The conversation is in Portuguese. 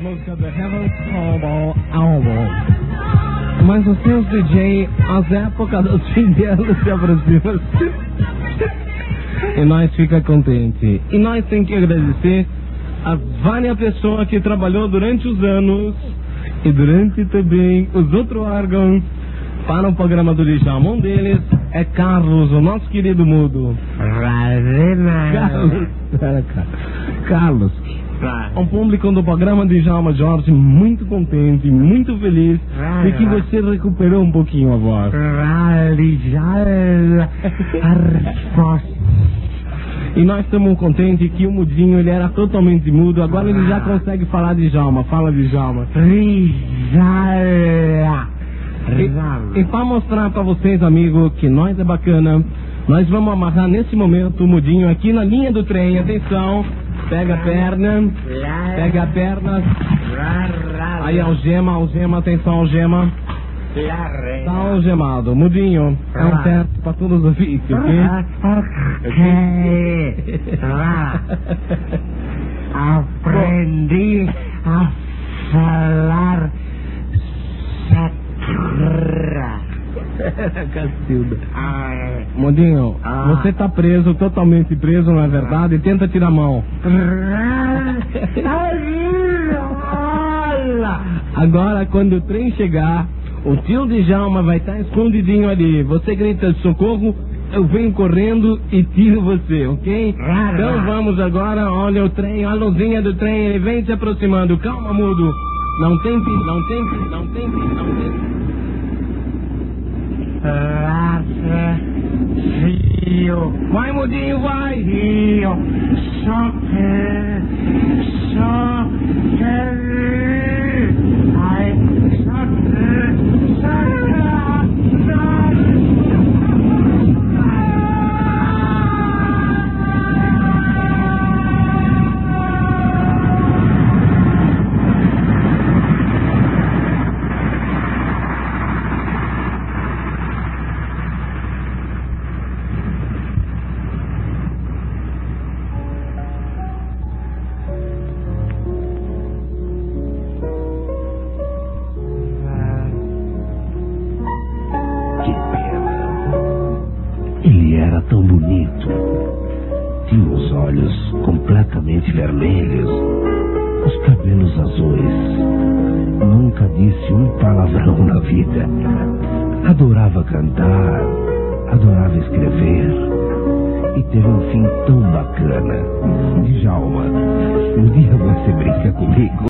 As músicas do Heaven's Call Album. Mas os seus DJ, as épocas dos fim de ano se aproximam. E nós fica contente. E nós temos que agradecer a várias pessoas que trabalhou durante os anos e durante também os outros órgãos para o programa do Lijama. Um deles é Carlos, o nosso querido mudo. Carlos. Pera, cara. Carlos. Um público do programa de Jalma Jorge muito contente, muito feliz de que você recuperou um pouquinho a voz. E nós estamos contentes que o Mudinho ele era totalmente mudo, agora ele já consegue falar de Jalma. Fala de Jalma. E, e para mostrar para vocês, amigo, que nós é bacana, nós vamos amarrar nesse momento o Mudinho aqui na linha do trem. Atenção, pega a perna, pega a perna. Aí algema, algema, atenção, algema. Tá algemado. Mudinho, é um teste para todos os ouvintes, ok? Aprendi a falar sacra. Cacilda. Ai, Mudinho, Ah. você tá preso, totalmente preso, não é verdade? Tenta tirar a mão. Agora, quando o trem chegar, o tio de Jalma vai estar escondidinho ali. Você grita socorro, eu venho correndo e tiro você, ok? Então vamos agora, olha o trem, a luzinha do trem, ele vem se aproximando. Calma, mudo. Não tem pi, não tem não tem não tem. Lazio, mai vai. io, so che, so che tão bonito. Tinha os olhos completamente vermelhos, os cabelos azuis. Nunca disse um palavrão na vida. Adorava cantar, adorava escrever. E teve um fim tão bacana. Djalma, um dia você brinca comigo?